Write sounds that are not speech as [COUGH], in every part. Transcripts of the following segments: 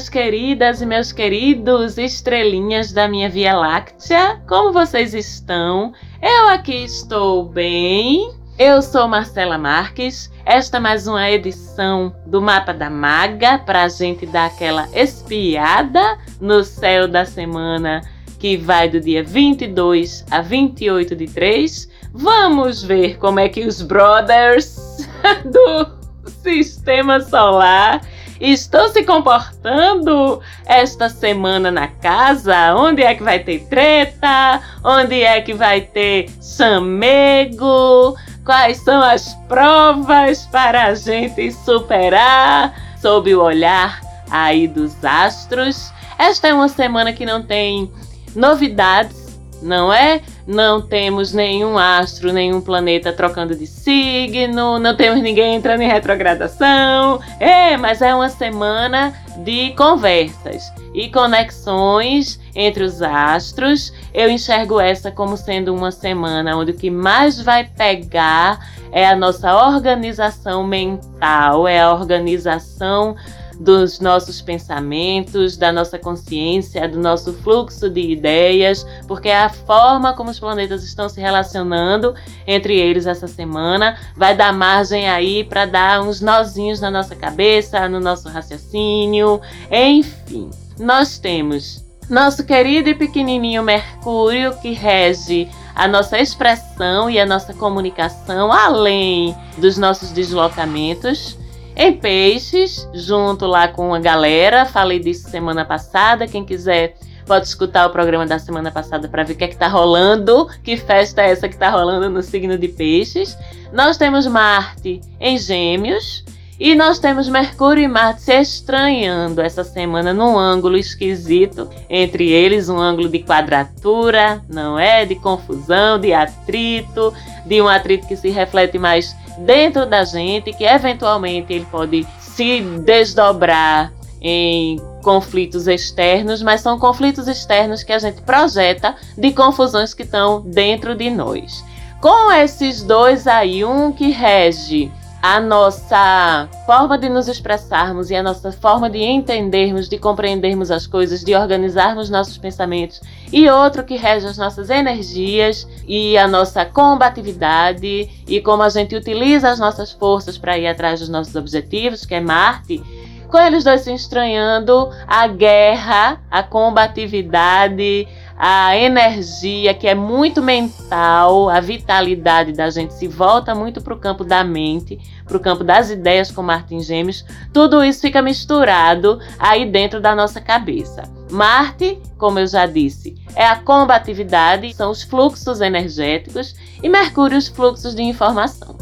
Minhas queridas e meus queridos estrelinhas da minha Via Láctea, como vocês estão? Eu aqui estou bem. Eu sou Marcela Marques. Esta é mais uma edição do Mapa da Maga para a gente dar aquela espiada no céu da semana que vai do dia 22 a 28 de 3. Vamos ver como é que os brothers [LAUGHS] do sistema solar estão se comportando esta semana na casa? Onde é que vai ter treta? Onde é que vai ter chamego? Quais são as provas para a gente superar sob o olhar aí dos astros? Esta é uma semana que não tem novidades, não é? Não temos nenhum astro, nenhum planeta trocando de signo, não temos ninguém entrando em retrogradação. É, mas é uma semana de conversas e conexões entre os astros. Eu enxergo essa como sendo uma semana onde o que mais vai pegar é a nossa organização mental, é a organização dos nossos pensamentos, da nossa consciência, do nosso fluxo de ideias, porque é a forma como os planetas estão se relacionando entre eles essa semana vai dar margem aí para dar uns nozinhos na nossa cabeça, no nosso raciocínio, enfim. Nós temos nosso querido e pequenininho Mercúrio que rege a nossa expressão e a nossa comunicação além dos nossos deslocamentos em Peixes, junto lá com a galera. Falei disso semana passada. Quem quiser pode escutar o programa da semana passada para ver o que é que tá rolando, que festa é essa que tá rolando no signo de Peixes. Nós temos Marte em Gêmeos. E nós temos Mercúrio e Marte se estranhando essa semana num ângulo esquisito entre eles, um ângulo de quadratura, não é? De confusão, de atrito, de um atrito que se reflete mais dentro da gente, que eventualmente ele pode se desdobrar em conflitos externos, mas são conflitos externos que a gente projeta de confusões que estão dentro de nós. Com esses dois aí, um que rege a nossa forma de nos expressarmos e a nossa forma de entendermos, de compreendermos as coisas, de organizarmos nossos pensamentos, e outro que rege as nossas energias e a nossa combatividade e como a gente utiliza as nossas forças para ir atrás dos nossos objetivos, que é Marte. Com eles dois se estranhando, a guerra, a combatividade, a energia que é muito mental, a vitalidade da gente se volta muito para o campo da mente, para o campo das ideias com Martin Gêmeos, tudo isso fica misturado aí dentro da nossa cabeça. Marte, como eu já disse, é a combatividade, são os fluxos energéticos, e Mercúrio, os fluxos de informação.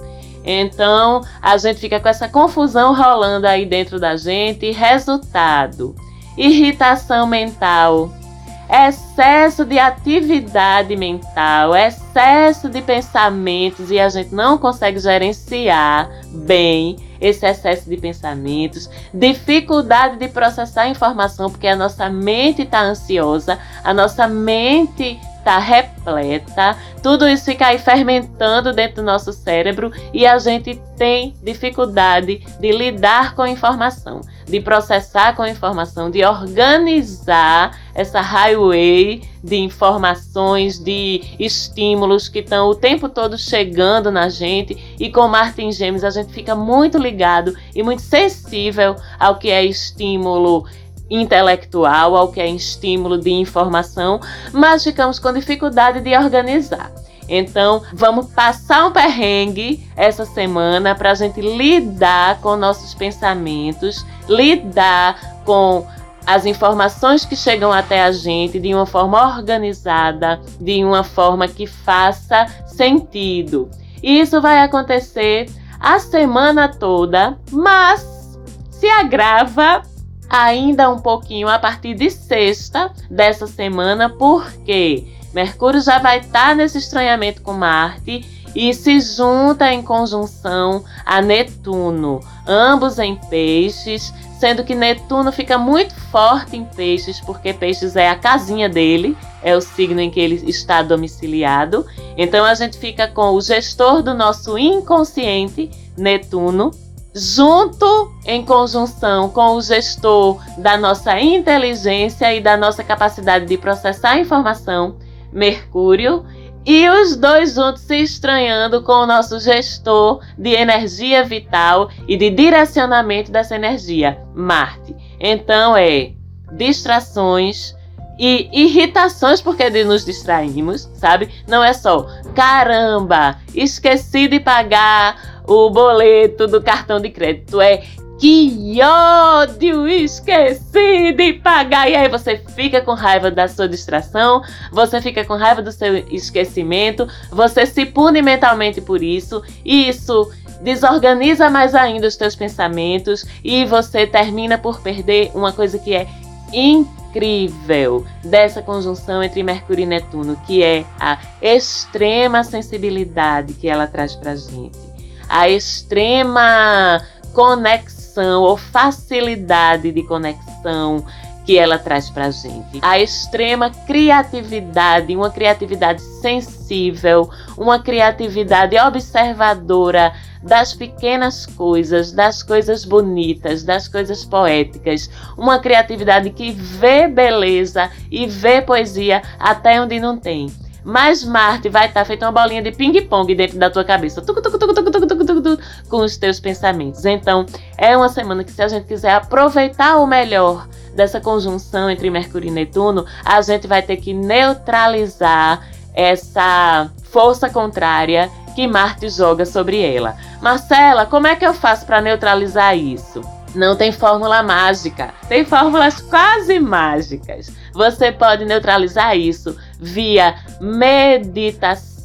Então, a gente fica com essa confusão rolando aí dentro da gente. Resultado: irritação mental, excesso de atividade mental, excesso de pensamentos e a gente não consegue gerenciar bem esse excesso de pensamentos, dificuldade de processar informação porque a nossa mente está ansiosa, a nossa mente está repleta, tudo isso fica aí fermentando dentro do nosso cérebro e a gente tem dificuldade de lidar com a informação, de processar com a informação, de organizar essa highway de informações, de estímulos que estão o tempo todo chegando na gente. E com Martin Gêmeos a gente fica muito ligado e muito sensível ao que é estímulo intelectual, ao que é estímulo de informação, mas ficamos com dificuldade de organizar. Então, vamos passar um perrengue essa semana para a gente lidar com nossos pensamentos, lidar com as informações que chegam até a gente de uma forma organizada, de uma forma que faça sentido. E isso vai acontecer a semana toda, mas se agrava ainda um pouquinho a partir de sexta dessa semana, porque Mercúrio já vai estar tá nesse estranhamento com Marte e se junta em conjunção a Netuno, ambos em peixes, sendo que Netuno fica muito forte em peixes, porque peixes é a casinha dele, é o signo em que ele está domiciliado. Então a gente fica com o gestor do nosso inconsciente, Netuno, junto em conjunção com o gestor da nossa inteligência e da nossa capacidade de processar informação, Mercúrio, e os dois juntos se estranhando com o nosso gestor de energia vital e de direcionamento dessa energia, Marte. Então é distrações e irritações porque nos distraímos, sabe? Não é só caramba, esqueci de pagar o boleto do cartão de crédito, é que ódio! Esqueci de pagar! E aí você fica com raiva da sua distração, você fica com raiva do seu esquecimento, você se pune mentalmente por isso, e isso desorganiza mais ainda os teus pensamentos e você termina por perder uma coisa que é incrível dessa conjunção entre Mercúrio e Netuno, que é a extrema sensibilidade que ela traz pra gente, a extrema conexão conexão ou facilidade de conexão que ela traz para a gente. A extrema criatividade, uma criatividade sensível, uma criatividade observadora das pequenas coisas, das coisas bonitas, das coisas poéticas, uma criatividade que vê beleza e vê poesia até onde não tem. Mas Marte vai estar tá feito uma bolinha de ping-pong dentro da tua cabeça, tuc, tuc, tuc, com os teus pensamentos. Então, é uma semana que, se a gente quiser aproveitar o melhor dessa conjunção entre Mercúrio e Netuno, a gente vai ter que neutralizar essa força contrária que Marte joga sobre ela. Marcela, como é que eu faço para neutralizar isso? Não tem fórmula mágica, tem fórmulas quase mágicas. Você pode neutralizar isso via meditação.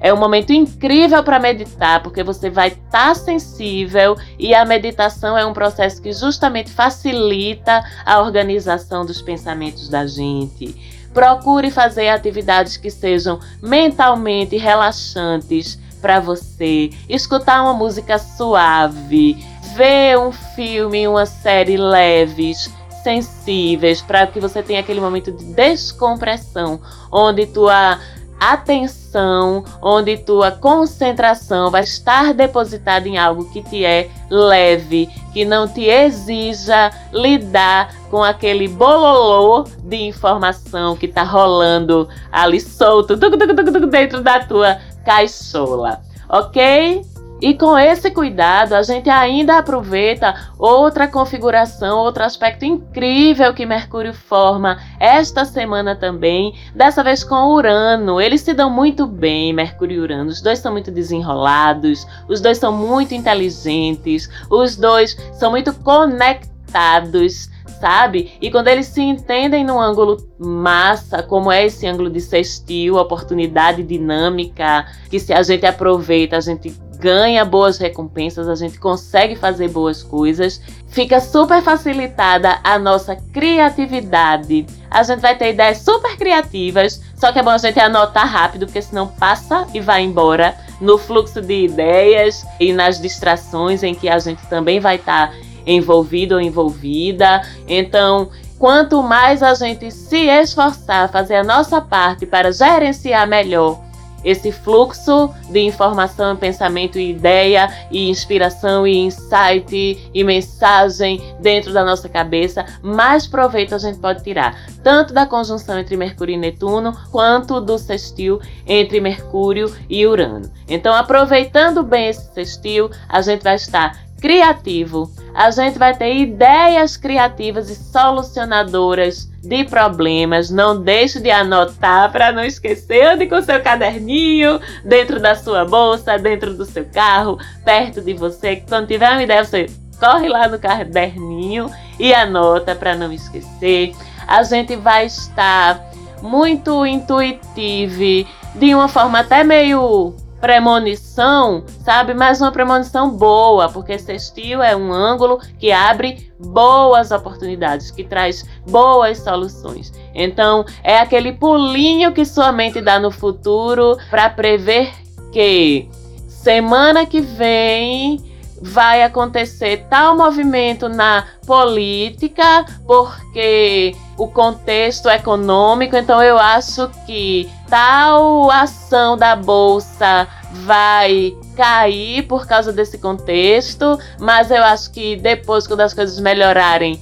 É um momento incrível para meditar, porque você vai estar tá sensível e a meditação é um processo que justamente facilita a organização dos pensamentos da gente. Procure fazer atividades que sejam mentalmente relaxantes para você, escutar uma música suave, ver um filme, uma série leves, sensíveis, para que você tenha aquele momento de descompressão, onde tua atenção, onde tua concentração vai estar depositada em algo que te é leve, que não te exija lidar com aquele bololô de informação que tá rolando ali solto dentro da tua caixola, ok? E com esse cuidado, a gente ainda aproveita outra configuração, outro aspecto incrível que Mercúrio forma esta semana também, dessa vez com Urano. Eles se dão muito bem, Mercúrio e Urano. Os dois são muito desenrolados, os dois são muito inteligentes, os dois são muito conectados sabe? E quando eles se entendem num ângulo massa, como é esse ângulo de sextil, oportunidade dinâmica, que se a gente aproveita, a gente ganha boas recompensas, a gente consegue fazer boas coisas, fica super facilitada a nossa criatividade. A gente vai ter ideias super criativas, só que é bom a gente anotar rápido, porque senão passa e vai embora no fluxo de ideias e nas distrações em que a gente também vai estar tá envolvido ou envolvida. Então, quanto mais a gente se esforçar, fazer a nossa parte para gerenciar melhor esse fluxo de informação, pensamento e ideia e inspiração e insight e mensagem dentro da nossa cabeça, mais proveito a gente pode tirar, tanto da conjunção entre Mercúrio e Netuno, quanto do sextil entre Mercúrio e Urano. Então, aproveitando bem esse sextil, a gente vai estar criativo, a gente vai ter ideias criativas e solucionadoras de problemas. Não deixe de anotar para não esquecer Ande com seu caderninho dentro da sua bolsa, dentro do seu carro, perto de você. Quando tiver uma ideia, você corre lá no caderninho e anota para não esquecer. A gente vai estar muito intuitivo, de uma forma até meio premonição, sabe? Mas uma premonição boa, porque sextil é um ângulo que abre boas oportunidades, que traz boas soluções. Então, é aquele pulinho que sua mente dá no futuro para prever que semana que vem vai acontecer tal movimento na política, porque o contexto econômico, então eu acho que tal ação da bolsa vai cair por causa desse contexto, mas eu acho que depois, quando as coisas melhorarem,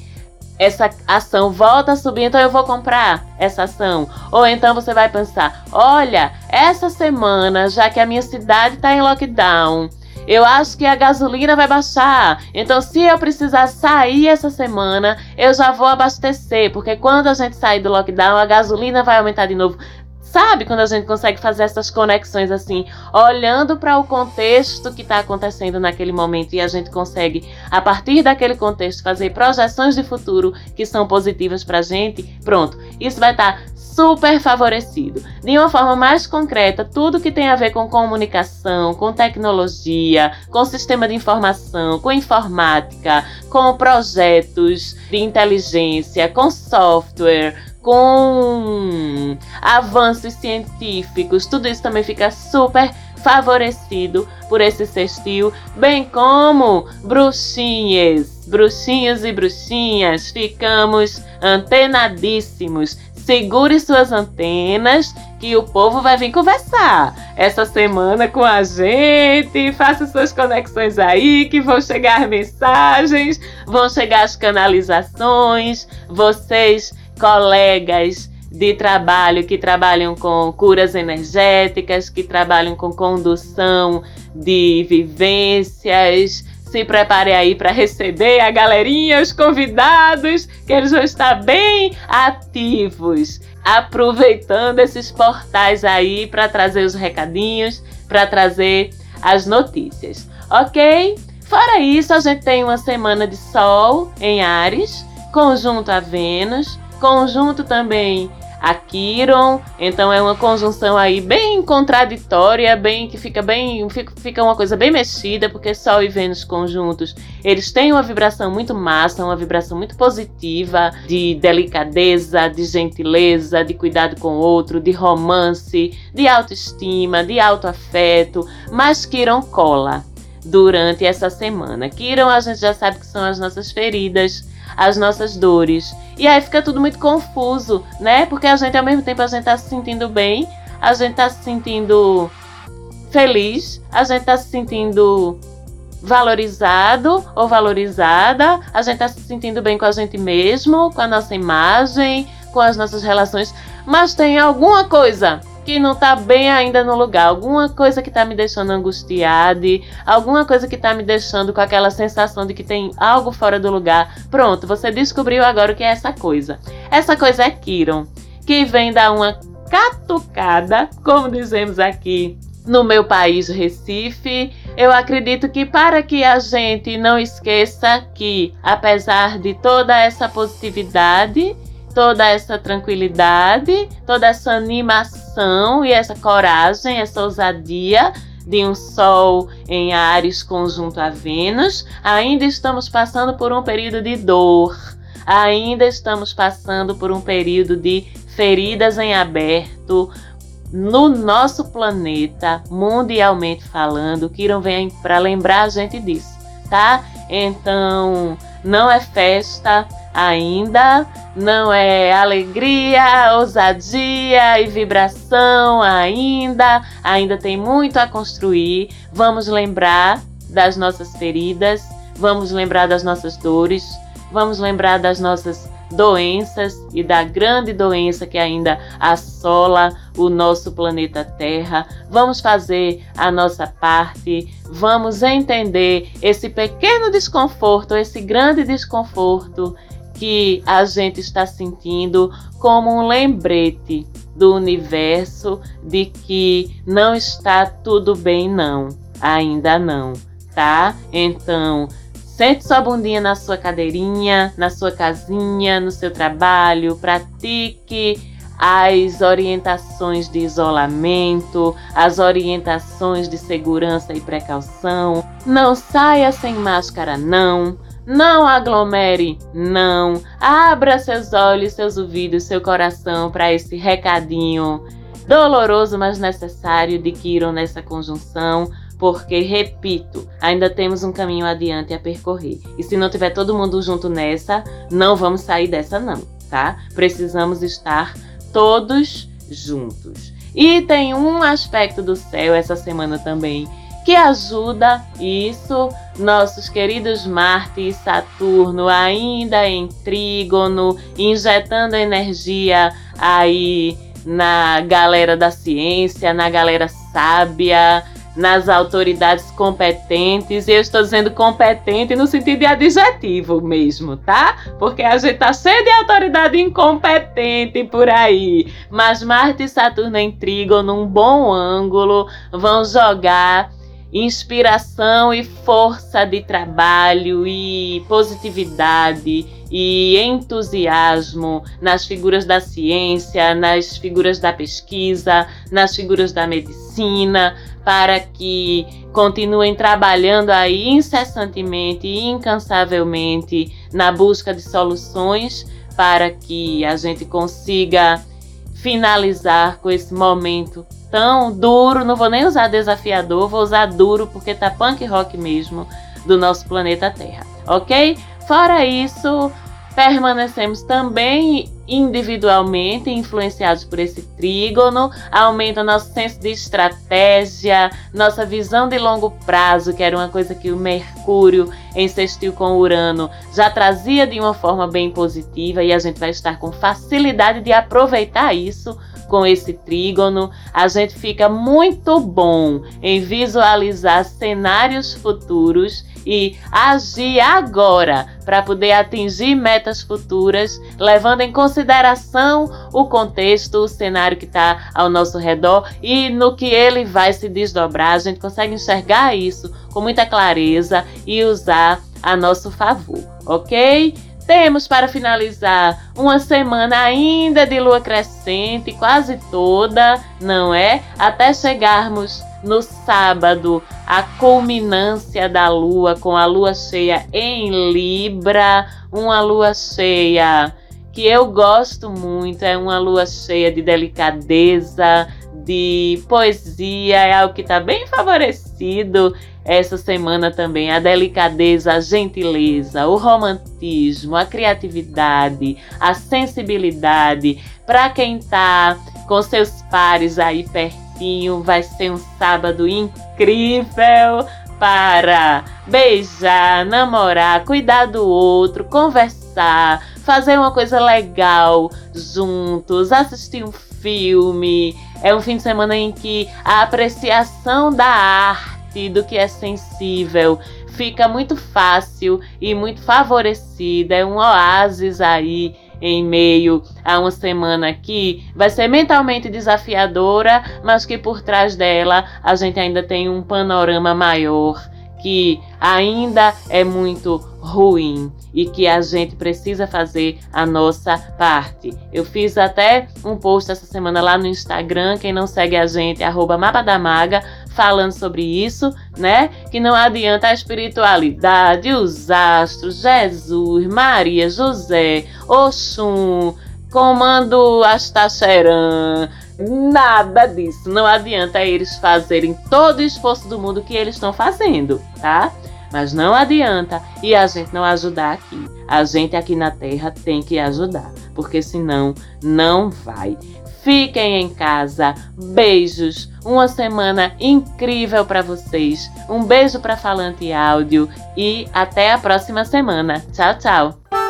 essa ação volta a subir, então eu vou comprar essa ação. Ou então você vai pensar: olha, essa semana, já que a minha cidade está em lockdown, eu acho que a gasolina vai baixar. Então, se eu precisar sair essa semana, eu já vou abastecer, porque quando a gente sair do lockdown, a gasolina vai aumentar de novo. Sabe quando a gente consegue fazer essas conexões assim, olhando para o contexto que está acontecendo naquele momento e a gente consegue, a partir daquele contexto, fazer projeções de futuro que são positivas para a gente? Pronto, isso vai estar tá super favorecido. De uma forma mais concreta, tudo que tem a ver com comunicação, com tecnologia, com sistema de informação, com informática, com projetos de inteligência, com software, com avanços científicos, tudo isso também fica super favorecido por esse sextil, bem como bruxinhas, bruxinhos e bruxinhas, ficamos antenadíssimos. Segure suas antenas que o povo vai vir conversar essa semana com a gente. Faça suas conexões aí que vão chegar mensagens, vão chegar as canalizações. Vocês colegas de trabalho que trabalham com curas energéticas, que trabalham com condução de vivências. Se prepare aí para receber a galerinha, os convidados, que eles vão estar bem ativos, aproveitando esses portais aí para trazer os recadinhos, para trazer as notícias, ok? Fora isso, a gente tem uma semana de Sol em Ares, conjunto a Vênus, Conjunto também a Quiron, então é uma conjunção aí bem contraditória, bem que fica bem fica uma coisa bem mexida, porque Sol e Vênus conjuntos, eles têm uma vibração muito massa, uma vibração muito positiva de delicadeza, de gentileza, de cuidado com o outro, de romance, de autoestima, de autoafeto, mas Quiron cola durante essa semana. Quiron a gente já sabe que são as nossas feridas, as nossas dores. E aí fica tudo muito confuso, né? Porque a gente, ao mesmo tempo, a gente tá se sentindo bem, a gente tá se sentindo feliz, a gente tá se sentindo valorizado ou valorizada, a gente tá se sentindo bem com a gente mesmo, com a nossa imagem, com as nossas relações, mas tem alguma coisa que não tá bem ainda no lugar, alguma coisa que tá me deixando angustiada, alguma coisa que tá me deixando com aquela sensação de que tem algo fora do lugar. Pronto, você descobriu agora o que é essa coisa. Essa coisa é Kiron, que vem dar uma catucada, como dizemos aqui no meu país, Recife. Eu acredito que para que a gente não esqueça que, apesar de toda essa positividade, toda essa tranquilidade, toda essa animação e essa coragem, essa ousadia de um Sol em Ares conjunto a Vênus, ainda estamos passando por um período de dor, ainda estamos passando por um período de feridas em aberto no nosso planeta, mundialmente falando. Kiron vem para lembrar a gente disso, tá? Então, não é festa ainda, não é alegria, ousadia e vibração ainda, ainda tem muito a construir. Vamos lembrar das nossas feridas, vamos lembrar das nossas dores, vamos lembrar das nossas doenças e da grande doença que ainda assola o nosso planeta Terra. Vamos fazer a nossa parte, vamos entender esse pequeno desconforto, esse grande desconforto que a gente está sentindo como um lembrete do universo de que não está tudo bem, não, ainda não, tá? Então, Sente sua bundinha na sua cadeirinha, na sua casinha, no seu trabalho, pratique as orientações de isolamento, as orientações de segurança e precaução. Não saia sem máscara, não. Não aglomere, não. Abra seus olhos, seus ouvidos, seu coração para esse recadinho doloroso, mas necessário de que irão nessa conjunção porque, repito, ainda temos um caminho adiante a percorrer. E se não tiver todo mundo junto nessa, não vamos sair dessa, não, tá? Precisamos estar todos juntos. E tem um aspecto do céu essa semana também que ajuda isso nossos queridos Marte e Saturno ainda em trígono, injetando energia aí na galera da ciência, na galera sábia, nas autoridades competentes. E eu estou dizendo competente no sentido de adjetivo mesmo, tá? Porque a gente tá cheio de autoridade incompetente por aí. Mas Marte e Saturno em trígono, num bom ângulo, vão jogar inspiração e força de trabalho e positividade e entusiasmo nas figuras da ciência, nas figuras da pesquisa, nas figuras da medicina, para que continuem trabalhando aí incessantemente e incansavelmente na busca de soluções para que a gente consiga finalizar com esse momento tão duro, não vou nem usar desafiador, vou usar duro porque tá punk rock mesmo do nosso planeta Terra, ok? Fora isso, permanecemos também individualmente influenciados por esse trígono, aumenta nosso senso de estratégia, nossa visão de longo prazo, que era uma coisa que o Mercúrio em sextil com Urano já trazia de uma forma bem positiva e a gente vai estar com facilidade de aproveitar isso com esse trígono, a gente fica muito bom em visualizar cenários futuros e agir agora para poder atingir metas futuras, levando em consideração o contexto, o cenário que está ao nosso redor e no que ele vai se desdobrar. A gente consegue enxergar isso com muita clareza e usar a nosso favor, ok? Temos para finalizar uma semana ainda de lua crescente, quase toda, não é? Até chegarmos no sábado, a culminância da lua com a lua cheia em Libra, uma lua cheia que eu gosto muito, é uma lua cheia de delicadeza, de poesia, é algo que está bem favorecido essa semana também. A delicadeza, a gentileza, o romantismo, a criatividade, a sensibilidade. Para quem está com seus pares aí pertinho, vai ser um sábado incrível para beijar, namorar, cuidar do outro, conversar, fazer uma coisa legal juntos, assistir um filme. É um fim de semana em que a apreciação da arte, do que é sensível, fica muito fácil e muito favorecida. É um oásis aí em meio a uma semana que vai ser mentalmente desafiadora, mas que por trás dela a gente ainda tem um panorama maior que ainda é muito ruim e que a gente precisa fazer a nossa parte. Eu fiz até um post essa semana lá no Instagram, quem não segue a gente, arroba Maga, falando sobre isso, né? Que não adianta a espiritualidade, os astros, Jesus, Maria, José, Oxum, comando Astacheran, nada disso. Não adianta eles fazerem todo o esforço do mundo que eles estão fazendo, tá? Mas não adianta e a gente não ajudar aqui. A gente aqui na Terra tem que ajudar, porque senão não vai. Fiquem em casa. Beijos. Uma semana incrível para vocês. Um beijo para Falante Áudio e até a próxima semana. Tchau, tchau.